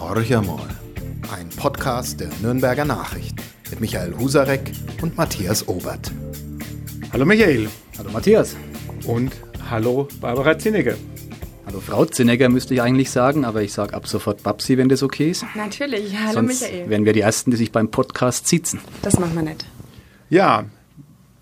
Horch einmal. Ein Podcast der Nürnberger Nachrichten mit Michael Husarek und Matthias Obert. Hallo Michael. Hallo Matthias. Und hallo Barbara Zinnecker. Hallo Frau Zinnecker müsste ich eigentlich sagen, aber ich sage ab sofort Babsi, wenn das okay ist. Natürlich. Hallo Sonst Michael. wären wir die Ersten, die sich beim Podcast sitzen. Das machen wir nicht. Ja,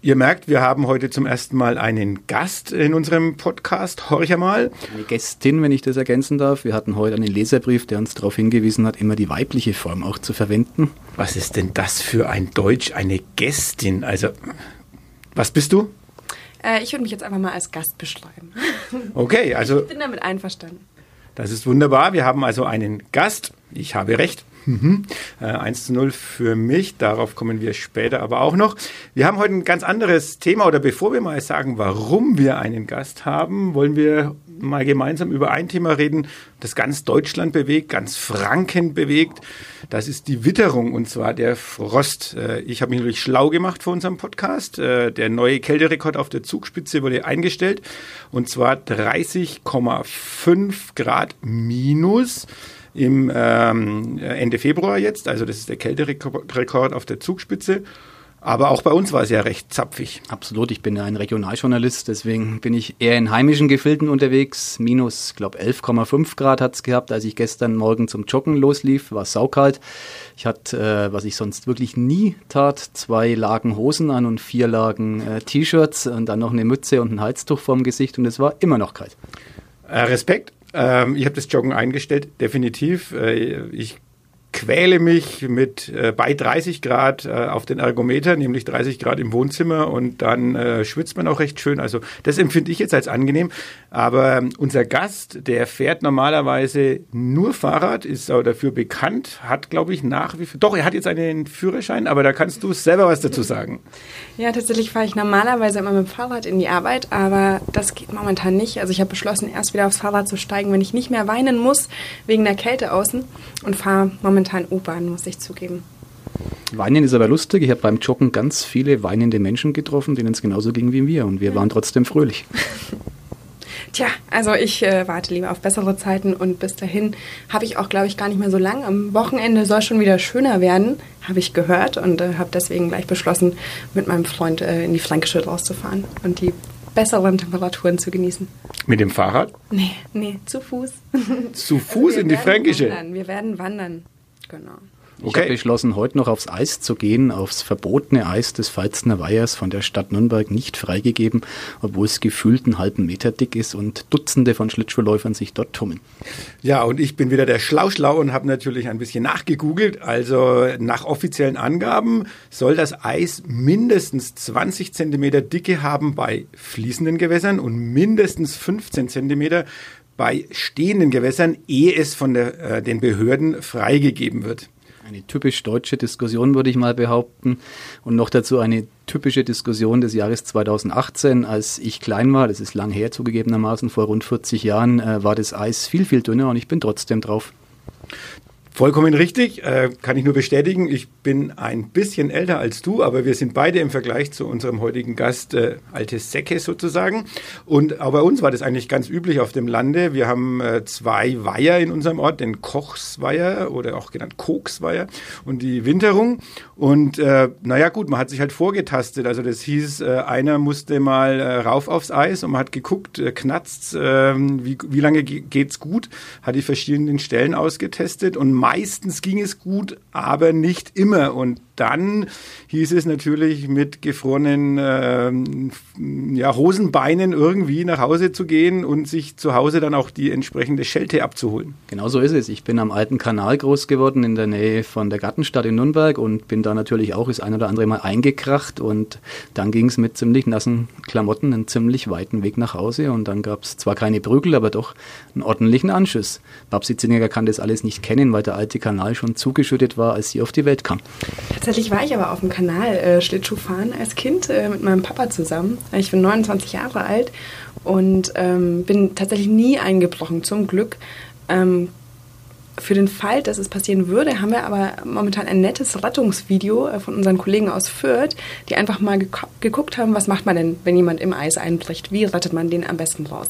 ihr merkt, wir haben heute zum ersten Mal einen Gast in unserem Podcast. Horch einmal. Eine Gästin, wenn ich das ergänzen darf. Wir hatten heute einen Leserbrief, der uns darauf hingewiesen hat, immer die weibliche Form auch zu verwenden. Was ist denn das für ein Deutsch, eine Gästin? Also, was bist du? Äh, ich würde mich jetzt einfach mal als Gast beschreiben. Okay, also Ich bin damit einverstanden. Das ist wunderbar. Wir haben also einen Gast. Ich habe recht. Mhm. Äh, 1 zu 0 für mich. Darauf kommen wir später aber auch noch. Wir haben heute ein ganz anderes Thema. Oder bevor wir mal sagen, warum wir einen Gast haben, wollen wir mal gemeinsam über ein Thema reden, das ganz Deutschland bewegt, ganz Franken bewegt. Das ist die Witterung und zwar der Frost. Äh, Ich habe mich natürlich schlau gemacht für unseren Podcast. Äh, Der neue Kälterekord auf der Zugspitze wurde eingestellt und zwar 30,5 Grad minus im ähm, Ende Februar jetzt. Also das ist der Kälterekord auf der Zugspitze. Aber auch bei uns war es ja recht zapfig. Absolut, ich bin ja ein Regionaljournalist, deswegen bin ich eher in heimischen Gefilden unterwegs. Minus, glaube 11,5 Grad hat's gehabt, als ich gestern Morgen zum Joggen loslief. War saukalt. Ich hatte, äh, was ich sonst wirklich nie tat, zwei Lagen Hosen an und vier Lagen äh, T-Shirts und dann noch eine Mütze und ein Halstuch vorm Gesicht und es war immer noch kalt. Äh, Respekt. Ähm, ich habe das Joggen eingestellt, definitiv. Äh, ich quäle mich mit äh, bei 30 Grad äh, auf den Ergometer, nämlich 30 Grad im Wohnzimmer und dann äh, schwitzt man auch recht schön. Also das empfinde ich jetzt als angenehm. Aber ähm, unser Gast, der fährt normalerweise nur Fahrrad, ist auch dafür bekannt, hat glaube ich nach wie vor, doch, er hat jetzt einen Führerschein, aber da kannst du selber was dazu sagen. Ja, tatsächlich fahre ich normalerweise immer mit dem Fahrrad in die Arbeit, aber das geht momentan nicht. Also ich habe beschlossen, erst wieder aufs Fahrrad zu steigen, wenn ich nicht mehr weinen muss wegen der Kälte außen und fahre momentan U-Bahn, muss ich zugeben. Weinen ist aber lustig. Ich habe beim Joggen ganz viele weinende Menschen getroffen, denen es genauso ging wie mir und wir waren trotzdem fröhlich. Tja, also ich äh, warte lieber auf bessere Zeiten und bis dahin habe ich auch, glaube ich, gar nicht mehr so lang. Am Wochenende soll schon wieder schöner werden, habe ich gehört und äh, habe deswegen gleich beschlossen, mit meinem Freund äh, in die Fränkische rauszufahren und die besseren Temperaturen zu genießen. Mit dem Fahrrad Nee, nee, zu Fuß. zu Also Fuß wir in die Fränkische. Wandern. Wir werden wandern. Genau. Ich habe beschlossen, heute noch aufs Eis zu gehen, aufs verbotene Eis des Pfalzner Weihers von der Stadt Nürnberg nicht freigegeben, obwohl es gefühlt einen halben Meter dick ist und Dutzende von Schlittschuhläufern sich dort tummeln. Ja, und ich bin wieder der Schlauschlau und habe natürlich ein bisschen nachgegoogelt. Also nach offiziellen Angaben soll das Eis mindestens 20 Zentimeter Dicke haben bei fließenden Gewässern und mindestens 15 Zentimeter bei stehenden Gewässern, ehe es von der, äh, den Behörden freigegeben wird. Eine typisch deutsche Diskussion, würde ich mal behaupten. Und noch dazu eine typische Diskussion des Jahres 2018, als ich klein war, das ist lang her zugegebenermaßen, vor rund 40 Jahren, äh, war das Eis viel, viel dünner und ich bin trotzdem drauf. Vollkommen richtig, äh, kann ich nur bestätigen. Ich bin ein bisschen älter als du, aber wir sind beide im Vergleich zu unserem heutigen Gast äh, alte Säcke sozusagen. Und auch bei uns war das eigentlich ganz üblich auf dem Lande. Wir haben äh, zwei Weiher in unserem Ort, den Kochsweiher oder auch genannt Koksweiher und die Winterung. Und äh, naja gut, man hat sich halt vorgetastet. Also das hieß, äh, einer musste mal äh, rauf aufs Eis und man hat geguckt, äh, knatzt's, äh, wie, wie lange ge- geht's gut, hat die verschiedenen Stellen ausgetestet und meistens ging es gut, aber nicht immer. Und dann hieß es natürlich mit gefrorenen ähm, ja, Hosenbeinen irgendwie nach Hause zu gehen und sich zu Hause dann auch die entsprechende Schelte abzuholen. Genau so ist es. Ich bin am alten Kanal groß geworden in der Nähe von der Gartenstadt in Nürnberg und bin da natürlich auch das ein oder andere Mal eingekracht und dann ging es mit ziemlich nassen Klamotten einen ziemlich weiten Weg nach Hause und dann gab es zwar keine Prügel, aber doch einen ordentlichen Anschuss. Babsi Zinnecker kann das alles nicht kennen, weil der alte Kanal schon zugeschüttet war, als sie auf die Welt kam. Tatsächlich war ich aber auf dem Kanal äh, Schlittschuh fahren als Kind äh, mit meinem Papa zusammen. Ich bin 29 Jahre alt und ähm, bin tatsächlich nie eingebrochen, zum Glück. Ähm, für den Fall, dass es passieren würde, haben wir aber momentan ein nettes Rettungsvideo äh, von unseren Kollegen aus Fürth, die einfach mal geguckt haben, was macht man denn, wenn jemand im Eis einbricht? Wie rettet man den am besten raus?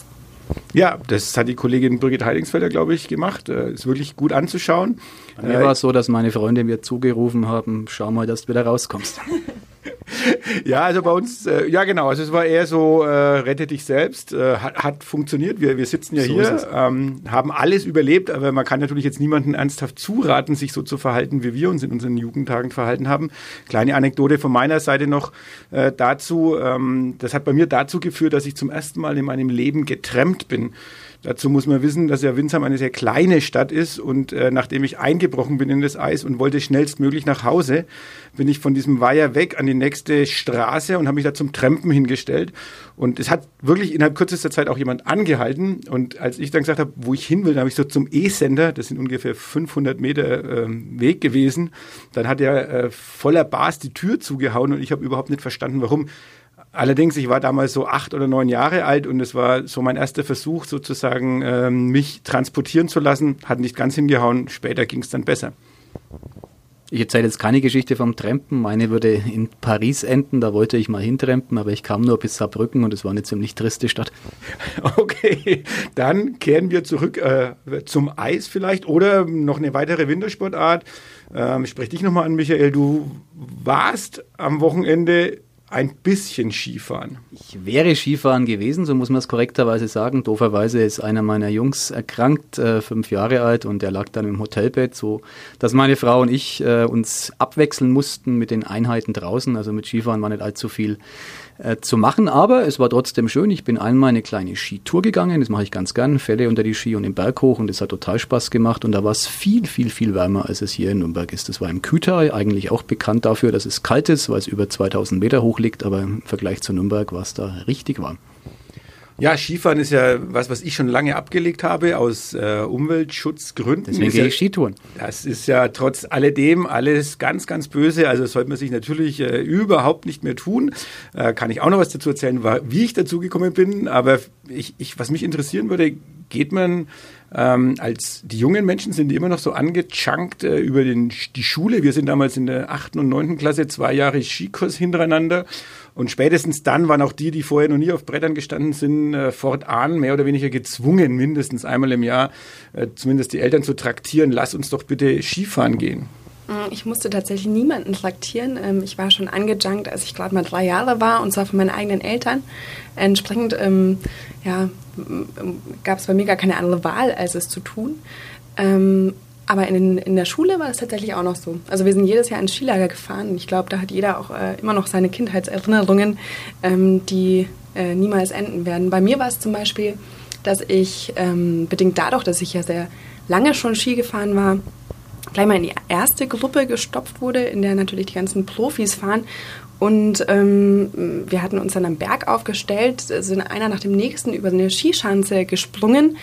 Ja, das hat die Kollegin Birgit Heidingsfelder, glaube ich, gemacht. Äh, ist wirklich gut anzuschauen. Bei mir war es so, dass meine Freunde mir zugerufen haben, schau mal, dass du wieder rauskommst. ja, also bei uns, äh, ja genau, also es war eher so, äh, rette dich selbst, äh, hat, hat, funktioniert. Wir, wir sitzen ja so hier, ähm, haben alles überlebt, aber man kann natürlich jetzt niemandem ernsthaft zuraten, sich so zu verhalten, wie wir uns in unseren Jugendtagen verhalten haben. Kleine Anekdote von meiner Seite noch äh, dazu. Ähm, das hat bei mir dazu geführt, dass ich zum ersten Mal in meinem Leben getrennt bin. Dazu muss man wissen, dass ja Winsheim eine sehr kleine Stadt ist und äh, nachdem ich eingebrochen bin in das Eis und wollte schnellstmöglich nach Hause, bin ich von diesem Weiher weg an die nächste Straße und habe mich da zum Trampen hingestellt. Und es hat wirklich innerhalb kürzester Zeit auch jemand angehalten. Und als ich dann gesagt habe, wo ich hin will, dann habe ich so zum E-Sender, das sind ungefähr 500 Meter äh, Weg gewesen, dann hat er äh, voller Bas die Tür zugehauen und ich habe überhaupt nicht verstanden, warum. Allerdings, ich war damals so acht oder neun Jahre alt und es war so mein erster Versuch, sozusagen ähm, mich transportieren zu lassen. Hat nicht ganz hingehauen, später ging es dann besser. Ich erzähle jetzt keine Geschichte vom Trampen. Meine würde in Paris enden. Da wollte ich mal hintrampen, aber ich kam nur bis Saarbrücken und es war eine ziemlich triste Stadt. Okay, dann kehren wir zurück äh, zum Eis vielleicht oder noch eine weitere Wintersportart. Ähm, sprich dich nochmal an, Michael. Du warst am Wochenende ein bisschen Skifahren. Ich wäre Skifahren gewesen, so muss man es korrekterweise sagen. Dooferweise ist einer meiner Jungs erkrankt, äh, fünf Jahre alt, und er lag dann im Hotelbett, so dass meine Frau und ich äh, uns abwechseln mussten mit den Einheiten draußen. Also mit Skifahren war nicht allzu viel äh, zu machen. Aber es war trotzdem schön. Ich bin einmal eine kleine Skitour gegangen. Das mache ich ganz gern. Fälle unter die Ski und den Berg hoch. Und es hat total Spaß gemacht. Und da war es viel, viel, viel wärmer, als es hier in Nürnberg ist. Das war im Küter, eigentlich auch bekannt dafür, dass es kalt ist, weil es über 2000 Meter hoch liegt. Aber im Vergleich zu Nürnberg war es da richtig warm. Ja, Skifahren ist ja was, was ich schon lange abgelegt habe aus äh, Umweltschutzgründen. Deswegen gehe ich Skitouren. Das ist ja trotz alledem alles ganz, ganz böse. Also das sollte man sich natürlich äh, überhaupt nicht mehr tun. Äh, kann ich auch noch was dazu erzählen, wie ich dazu gekommen bin. Aber ich, ich, was mich interessieren würde, geht man ähm, als die jungen Menschen sind immer noch so angechunkt äh, über den, die Schule. Wir sind damals in der achten und neunten Klasse zwei Jahre Skikurs hintereinander und spätestens dann waren auch die, die vorher noch nie auf Brettern gestanden sind, äh, fortan mehr oder weniger gezwungen, mindestens einmal im Jahr äh, zumindest die Eltern zu traktieren, lass uns doch bitte Skifahren gehen. Mm, ich musste tatsächlich niemanden traktieren. Ähm, ich war schon angejunkt, als ich gerade mal drei Jahre war, und zwar von meinen eigenen Eltern. Entsprechend ähm, ja, gab es bei mir gar keine andere Wahl, als es zu tun. Ähm, aber in, in der Schule war es tatsächlich auch noch so. Also wir sind jedes Jahr ins Skilager gefahren ich glaube, da hat jeder auch äh, immer noch seine Kindheitserinnerungen, ähm, die äh, niemals enden werden. Bei mir war es zum Beispiel, dass ich ähm, bedingt dadurch, dass ich ja sehr lange schon Ski gefahren war, gleich mal in die erste Gruppe gestopft wurde, in der natürlich die ganzen Profis fahren. Und ähm, wir hatten uns dann am Berg aufgestellt, sind einer nach dem nächsten über eine Skischanze gesprungen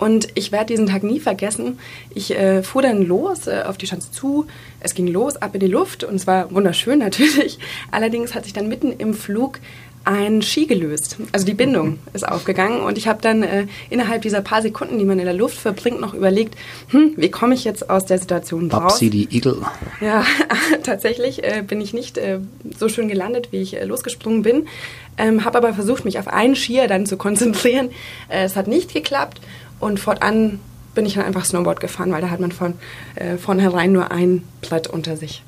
und ich werde diesen Tag nie vergessen. Ich äh, fuhr dann los äh, auf die Schanze zu. Es ging los, ab in die Luft und es war wunderschön natürlich. Allerdings hat sich dann mitten im Flug ein Ski gelöst. Also die Bindung ist aufgegangen und ich habe dann äh, innerhalb dieser paar Sekunden, die man in der Luft verbringt, noch überlegt, hm, wie komme ich jetzt aus der Situation raus? Babsi die Igel. Ja, tatsächlich äh, bin ich nicht äh, so schön gelandet, wie ich äh, losgesprungen bin, ähm, habe aber versucht, mich auf einen Skier dann zu konzentrieren. Äh, es hat nicht geklappt und fortan bin ich dann einfach Snowboard gefahren, weil da hat man von äh, vornherein nur ein Blatt unter sich.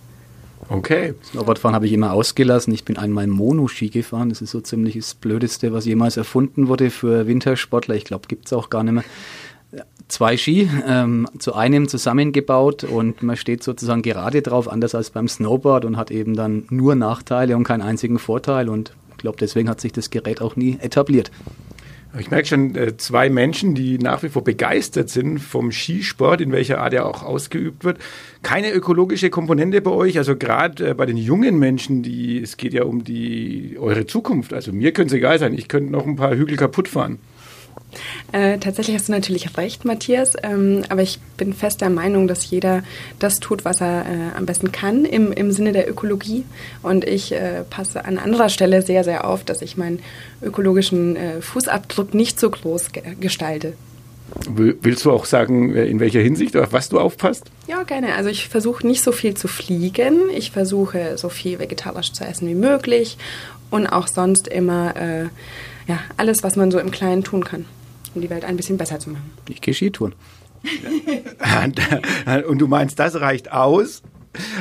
Okay. Snowboardfahren habe ich immer ausgelassen. Ich bin einmal Monoski gefahren. Das ist so ziemlich das Blödeste, was jemals erfunden wurde für Wintersportler. Ich glaube, gibt es auch gar nicht mehr. Zwei Ski ähm, zu einem zusammengebaut und man steht sozusagen gerade drauf, anders als beim Snowboard und hat eben dann nur Nachteile und keinen einzigen Vorteil. Und ich glaube, deswegen hat sich das Gerät auch nie etabliert. Ich merke schon äh, zwei Menschen, die nach wie vor begeistert sind vom Skisport, in welcher Art er auch ausgeübt wird. Keine ökologische Komponente bei euch, also gerade äh, bei den jungen Menschen, die es geht ja um die eure Zukunft. Also mir könnte es egal sein, ich könnte noch ein paar Hügel kaputt fahren. Äh, tatsächlich hast du natürlich recht, Matthias, ähm, aber ich bin fest der Meinung, dass jeder das tut, was er äh, am besten kann im, im Sinne der Ökologie. Und ich äh, passe an anderer Stelle sehr, sehr auf, dass ich meinen ökologischen äh, Fußabdruck nicht so groß ge gestalte. Willst du auch sagen, äh, in welcher Hinsicht, auf was du aufpasst? Ja, gerne. Also ich versuche nicht so viel zu fliegen. Ich versuche so viel vegetarisch zu essen wie möglich und auch sonst immer äh, ja, alles, was man so im Kleinen tun kann. Um die Welt ein bisschen besser zu machen. Ich gehe Skitouren. und du meinst, das reicht aus?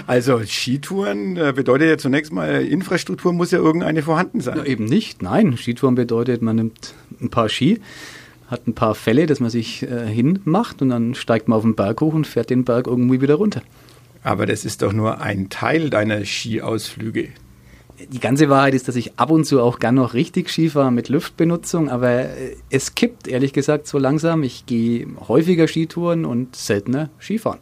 Also Skitouren äh, bedeutet ja zunächst mal, Infrastruktur muss ja irgendeine vorhanden sein. Ja, eben nicht, nein. Skitouren bedeutet, man nimmt ein paar Ski, hat ein paar Fälle, dass man sich äh, hinmacht und dann steigt man auf den Berg hoch und fährt den Berg irgendwie wieder runter. Aber das ist doch nur ein Teil deiner Skiausflüge. Die ganze Wahrheit ist, dass ich ab und zu auch gern noch richtig Ski mit Luftbenutzung, aber äh, es kippt ehrlich gesagt so langsam. Ich gehe häufiger Skitouren und seltener Skifahren.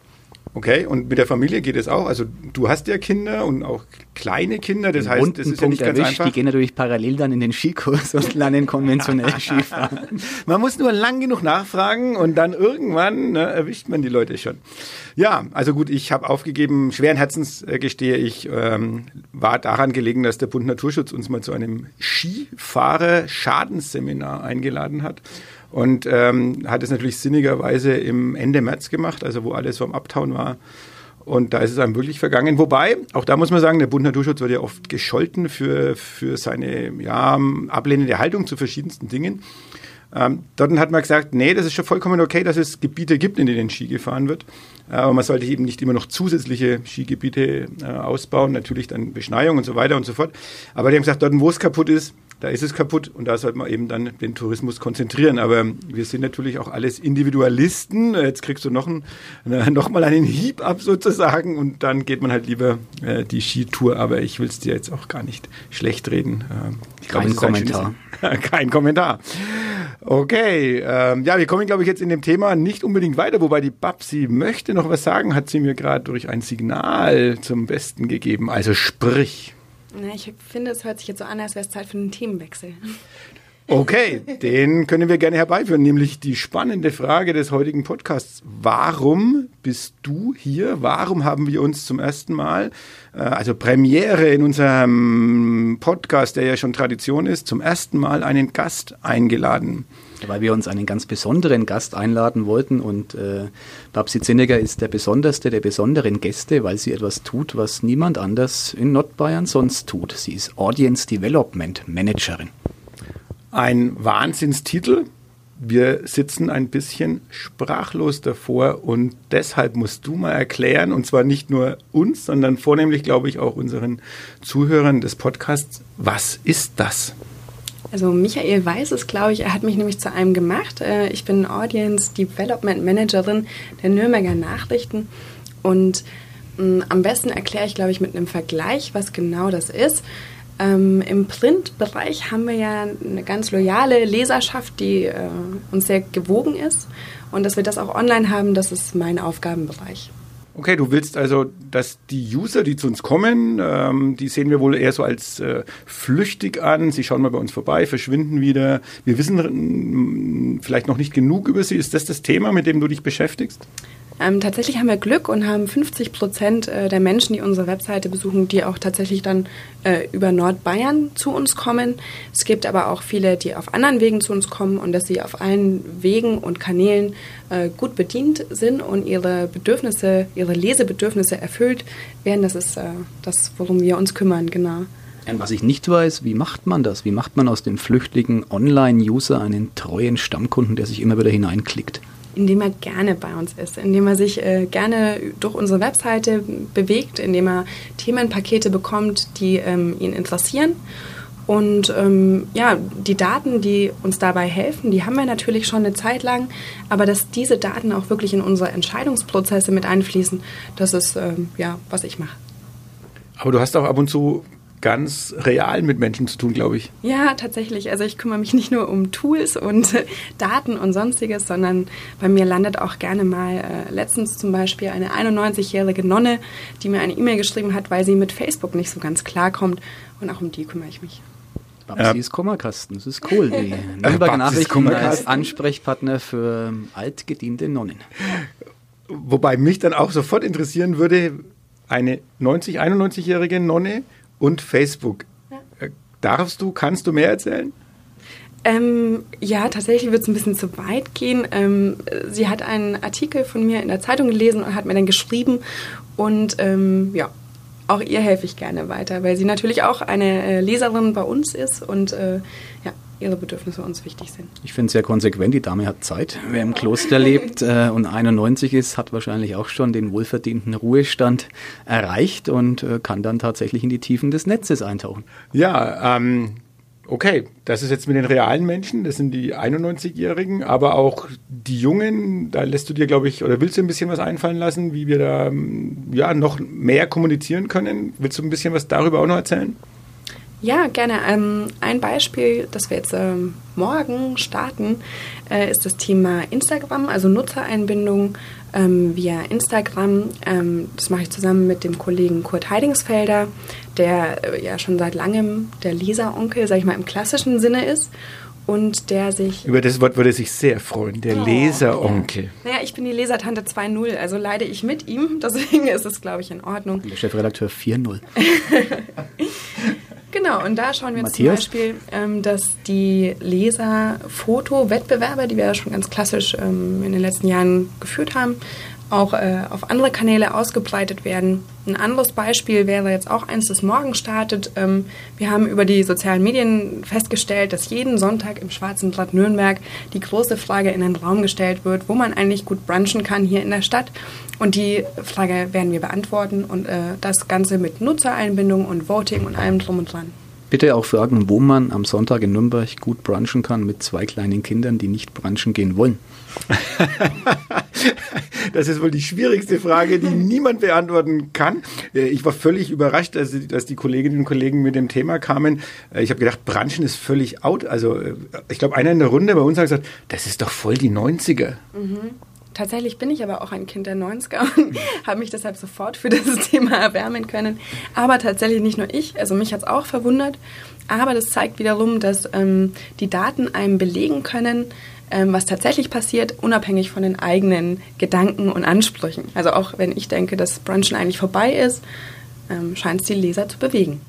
Okay, und mit der Familie geht es auch? Also du hast ja Kinder und auch kleine Kinder, das heißt, das ist ja nicht erwischt. ganz einfach. Die gehen natürlich parallel dann in den Skikurs und lernen konventionell Skifahren. Man muss nur lang genug nachfragen und dann irgendwann ne, erwischt man die Leute schon. Ja, also gut, ich habe aufgegeben, schweren Herzens äh, gestehe ich, ähm, war daran gelegen, dass der Bund Naturschutz uns mal zu einem Skifahrer-Schadensseminar eingeladen hat. Und ähm, hat es natürlich sinnigerweise im Ende März gemacht, also wo alles so am Abtauen war. Und da ist es einem wirklich vergangen. Wobei, auch da muss man sagen, der Bund Naturschutz wird ja oft gescholten für, für seine ja, ablehnende Haltung zu verschiedensten Dingen. Ähm, dort hat man gesagt, nee, das ist schon vollkommen okay, dass es Gebiete gibt, in denen Ski gefahren wird. Äh, aber man sollte eben nicht immer noch zusätzliche Skigebiete äh, ausbauen, natürlich dann Beschneiung und so weiter und so fort. Aber die haben gesagt, dort, wo es kaputt ist, da ist es kaputt und da sollte man eben dann den Tourismus konzentrieren. Aber wir sind natürlich auch alles Individualisten. Jetzt kriegst du noch, ein, noch mal einen Hieb ab sozusagen und dann geht man halt lieber äh, die Skitour. Aber ich will es dir jetzt auch gar nicht schlecht reden. Äh, glaub, Kein Kommentar. Kein Kommentar. Okay, ähm, ja, wir kommen, glaube ich, jetzt in dem Thema nicht unbedingt weiter, wobei die Babsi möchte noch was sagen, hat sie mir gerade durch ein Signal zum Besten gegeben. Also sprich. Na, ich finde, es hört sich jetzt so an, als wäre es Zeit für einen Themenwechsel. Okay, den können wir gerne herbeiführen, nämlich die spannende Frage des heutigen Podcasts. Warum bist du hier? Warum haben wir uns zum ersten Mal, äh, also Premiere in unserem Podcast, der ja schon Tradition ist, zum ersten Mal einen Gast eingeladen? Weil wir uns einen ganz besonderen Gast einladen wollten. Und äh, Babsi Zinneger ist der besonderste der besonderen Gäste, weil sie etwas tut, was niemand anders in Nordbayern sonst tut. Sie ist Audience Development Managerin. Ein Wahnsinnstitel. Wir sitzen ein bisschen sprachlos davor und deshalb musst du mal erklären, und zwar nicht nur uns, sondern vornehmlich, glaube ich, auch unseren Zuhörern des Podcasts, was ist das? Also Michael weiß es, glaube ich. Er hat mich nämlich zu einem gemacht. Äh, ich bin Audience Development Managerin der Nürnberger Nachrichten und mm, am besten erkläre ich, glaube ich, mit einem Vergleich, was genau das ist. Ähm, Im Printbereich haben wir ja eine ganz loyale Leserschaft, die äh, uns sehr gewogen ist. Und dass wir das auch online haben, das ist mein Aufgabenbereich. Okay, du willst also, dass die User, die zu uns kommen, ähm, die sehen wir wohl eher so als äh, flüchtig an. Sie schauen mal bei uns vorbei, verschwinden wieder. Wir wissen äh, vielleicht noch nicht genug über sie. Ist das das Thema, mit dem du dich beschäftigst? Ähm, tatsächlich haben wir Glück und haben 50 Prozent äh, der Menschen, die unsere Webseite besuchen, die auch tatsächlich dann äh, über Nordbayern zu uns kommen. Es gibt aber auch viele, die auf anderen Wegen zu uns kommen und dass sie auf allen Wegen und Kanälen äh, gut bedient sind und ihre Bedürfnisse, ihre Lesebedürfnisse erfüllt werden. Das ist äh, das, worum wir uns kümmern, genau. Was ich nicht weiß, wie macht man das? Wie macht man aus dem flüchtigen Online-User einen treuen Stammkunden, der sich immer wieder hineinklickt? Indem er gerne bei uns ist, indem er sich äh, gerne durch unsere Webseite bewegt, indem er Themenpakete bekommt, die ähm, ihn interessieren. Und ähm, ja, die Daten, die uns dabei helfen, die haben wir natürlich schon eine Zeit lang, aber dass diese Daten auch wirklich in unsere Entscheidungsprozesse mit einfließen, das ist ähm, ja, was ich mache. Aber du hast auch ab und zu ganz real mit Menschen zu tun, glaube ich. Ja, tatsächlich. Also ich kümmere mich nicht nur um Tools und äh, Daten und sonstiges, sondern bei mir landet auch gerne mal äh, letztens zum Beispiel eine 91-jährige Nonne, die mir eine E-Mail geschrieben hat, weil sie mit Facebook nicht so ganz klarkommt. Und auch um die kümmere ich mich. Babsi ja. ist Kummerkasten, das ist cool. Die Nürnberger Nachrichten als Ansprechpartner für ähm, altgediente Nonnen. Wobei mich dann auch sofort interessieren würde, eine 90, 91-jährige Nonne, und Facebook. Ja. Äh, darfst du, kannst du mehr erzählen? Ähm, ja, tatsächlich wird es ein bisschen zu weit gehen. Ähm, sie hat einen Artikel von mir in der Zeitung gelesen und hat mir dann geschrieben und ähm, ja, auch ihr helfe ich gerne weiter, weil sie natürlich auch eine äh, Leserin bei uns ist und äh, ja, ihre Bedürfnisse uns wichtig sind. Ich finde es sehr konsequent, die Dame hat Zeit. Wer im Kloster lebt äh, und 91 ist, hat wahrscheinlich auch schon den wohlverdienten Ruhestand erreicht und äh, kann dann tatsächlich in die Tiefen des Netzes eintauchen. Ja, ähm, okay, das ist jetzt mit den realen Menschen, das sind die 91-Jährigen, aber auch die Jungen, da lässt du dir, glaube ich, oder willst du ein bisschen was einfallen lassen, wie wir da ja, noch mehr kommunizieren können? Willst du ein bisschen was darüber auch noch erzählen? Ja, gerne. Ähm, ein Beispiel, das wir jetzt ähm, morgen starten, äh, ist das Thema Instagram, also Nutzereinbindung ähm, via Instagram. Ähm, das mache ich zusammen mit dem Kollegen Kurt Heidingsfelder, der äh, ja schon seit langem der Leseronkel, sag ich mal, im klassischen Sinne ist. Und der sich. Über das Wort würde er sich sehr freuen, der Oh, Leseronkel. Ja. Naja, ich bin die Lesertante 2.0, also leide ich mit ihm, deswegen ist es, glaube ich, in Ordnung. Der Chefredakteur 4.0. Genau, und da schauen wir uns zum Beispiel, ähm, dass die Leser-Foto-Wettbewerbe, die wir ja schon ganz klassisch ähm, in den letzten Jahren geführt haben, auch äh, auf andere Kanäle ausgebreitet werden. Ein anderes Beispiel wäre jetzt auch eins, das morgen startet. Ähm, wir haben über die sozialen Medien festgestellt, dass jeden Sonntag im Schwarzen Blatt Nürnberg die große Frage in den Raum gestellt wird, wo man eigentlich gut brunchen kann hier in der Stadt. Und die Frage werden wir beantworten und äh, das Ganze mit Nutzereinbindung und Voting und allem drum und dran. Bitte auch fragen, wo man am Sonntag in Nürnberg gut brunchen kann mit zwei kleinen Kindern, die nicht brunchen gehen wollen. Das ist wohl die schwierigste Frage, die niemand beantworten kann. Äh, Ich war völlig überrascht, dass die Kolleginnen und Kollegen mit dem Thema kamen. Äh, Ich habe gedacht, Branchen ist völlig out. Also äh, ich glaube, einer in der Runde bei uns hat gesagt, das ist doch voll die 90er. Tatsächlich bin ich aber auch ein Kind der 90er und habe mich deshalb sofort für dieses Thema erwärmen können. Aber tatsächlich nicht nur ich, also mich hat es auch verwundert. Aber das zeigt wiederum, dass ähm, die Daten einem belegen können, ähm, was tatsächlich passiert, unabhängig von den eigenen Gedanken und Ansprüchen. Also auch wenn ich denke, dass Brunchen eigentlich vorbei ist, ähm, scheint es die Leser zu bewegen.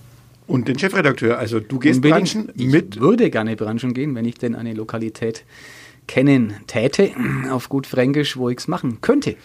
Und den Chefredakteur, also du gehst Unbedingt. Branchen Ich mit. würde gerne brunchen gehen, wenn ich denn eine Lokalität kennen täte, auf gut Fränkisch, wo ich es machen könnte.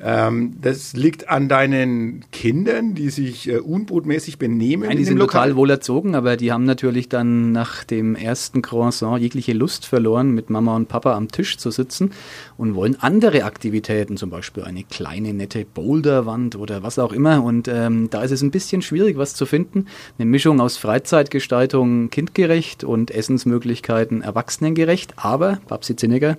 Ähm, das liegt an deinen Kindern, die sich äh, unbotmäßig benehmen. Nein, in die sind Lokal. lokal wohl erzogen, aber die haben natürlich dann nach dem ersten Croissant jegliche Lust verloren, mit Mama und Papa am Tisch zu sitzen und wollen andere Aktivitäten, zum Beispiel eine kleine nette Boulderwand oder was auch immer. Und ähm, da ist es ein bisschen schwierig, was zu finden. Eine Mischung aus Freizeitgestaltung kindgerecht und Essensmöglichkeiten erwachsenengerecht. Aber, Babsi Zinneger,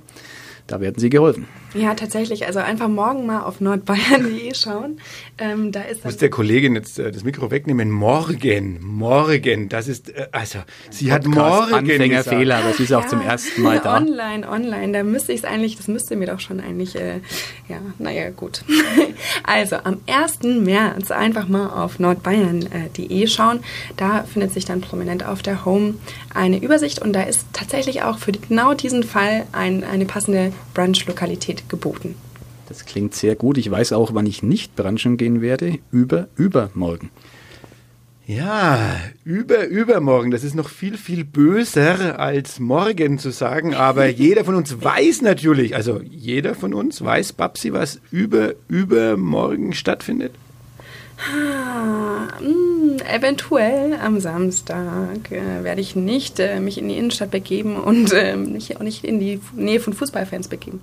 da werden sie geholfen. Ja, tatsächlich. Also einfach morgen mal auf nordbayern.de schauen. Ähm, da ist Ich muss der Kollegin jetzt äh, das Mikro wegnehmen. Morgen, morgen, das ist, äh, also, sie hat morgen Anfängerfehler, aber sie ist auch zum ersten Mal da. Online, online. Da müsste ich es eigentlich, das müsste mir doch schon eigentlich, äh, ja, naja, gut. also am 1. März einfach mal auf nordbayern.de schauen. Da findet sich dann prominent auf der Home eine Übersicht und da ist tatsächlich auch für genau diesen Fall ein, eine passende Brunch-Lokalität geboten. Das klingt sehr gut. Ich weiß auch, wann ich nicht brunchen gehen werde. Über, übermorgen. Ja, über, übermorgen. Das ist noch viel, viel böser als morgen zu sagen. Aber jeder von uns weiß natürlich, also jeder von uns weiß, Babsi, was über, übermorgen stattfindet. Ah, mh, eventuell am Samstag äh, werde ich nicht äh, mich in die Innenstadt begeben und ähm, nicht, auch nicht in die Nähe von Fußballfans begeben.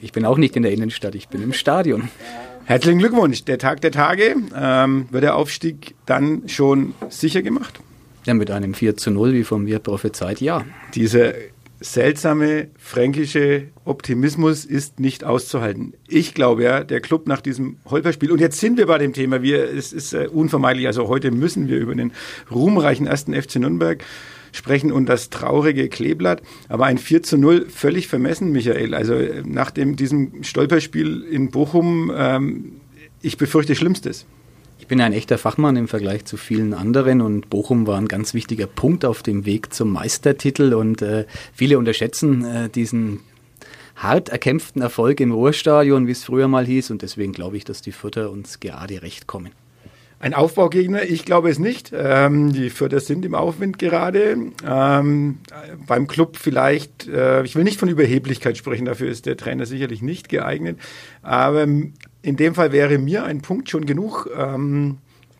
Ich bin auch nicht in der Innenstadt, ich bin im Stadion. Herzlichen Glückwunsch. Der Tag der Tage ähm, wird der Aufstieg dann schon sicher gemacht. Ja, mit einem 4 zu 0, wie von mir prophezeit, ja. Dieser seltsame fränkische Optimismus ist nicht auszuhalten. Ich glaube ja, der Club nach diesem Holperspiel, und jetzt sind wir bei dem Thema, wir, es ist äh, unvermeidlich, also heute müssen wir über den ruhmreichen ersten FC Nürnberg sprechen und das traurige Kleeblatt. Aber ein 4 zu 0 völlig vermessen, Michael. Also äh, nach dem, diesem Stolperspiel in Bochum, ähm, ich befürchte Schlimmstes. Ich bin ein echter Fachmann im Vergleich zu vielen anderen und Bochum war ein ganz wichtiger Punkt auf dem Weg zum Meistertitel und äh, viele unterschätzen äh, diesen hart erkämpften Erfolg im Ruhrstadion, wie es früher mal hieß und deswegen glaube ich, dass die Fürther uns gerade recht kommen. Ein Aufbaugegner? Ich glaube es nicht. Ähm, die Fürther sind im Aufwind gerade. Ähm, beim Club vielleicht, äh, ich will nicht von Überheblichkeit sprechen, dafür ist der Trainer sicherlich nicht geeignet. Aber in dem Fall wäre mir ein Punkt schon genug. Ähm,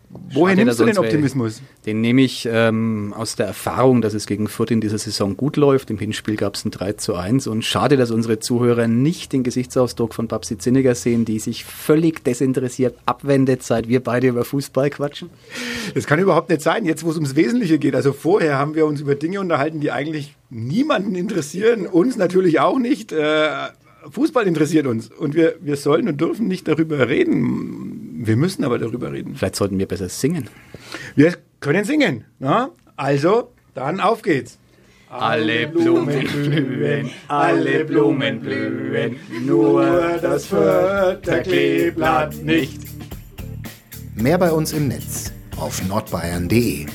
Woher Schade, nimmst du den Optimismus? Den nehme ich ähm, aus der Erfahrung, dass es gegen Fürth in dieser Saison gut läuft. Im Hinspiel gab es ein 3 zu 1 und schade, dass unsere Zuhörer nicht den Gesichtsausdruck von Babsi Zinniger sehen, die sich völlig desinteressiert abwendet, seit wir beide über Fußball quatschen. Das kann überhaupt nicht sein, jetzt wo es ums Wesentliche geht. Also vorher haben wir uns über Dinge unterhalten, die eigentlich niemanden interessieren, uns natürlich auch nicht. Äh, Fußball interessiert uns und wir, wir sollen und dürfen nicht darüber reden. Wir müssen aber darüber reden. Vielleicht sollten wir besser singen. Wir können singen. Na? Also, dann auf geht's. Alle Blumen blühen, alle Blumen blühen, nur das Fürther Kleeblatt nicht. Mehr bei uns im Netz auf nordbayern.de.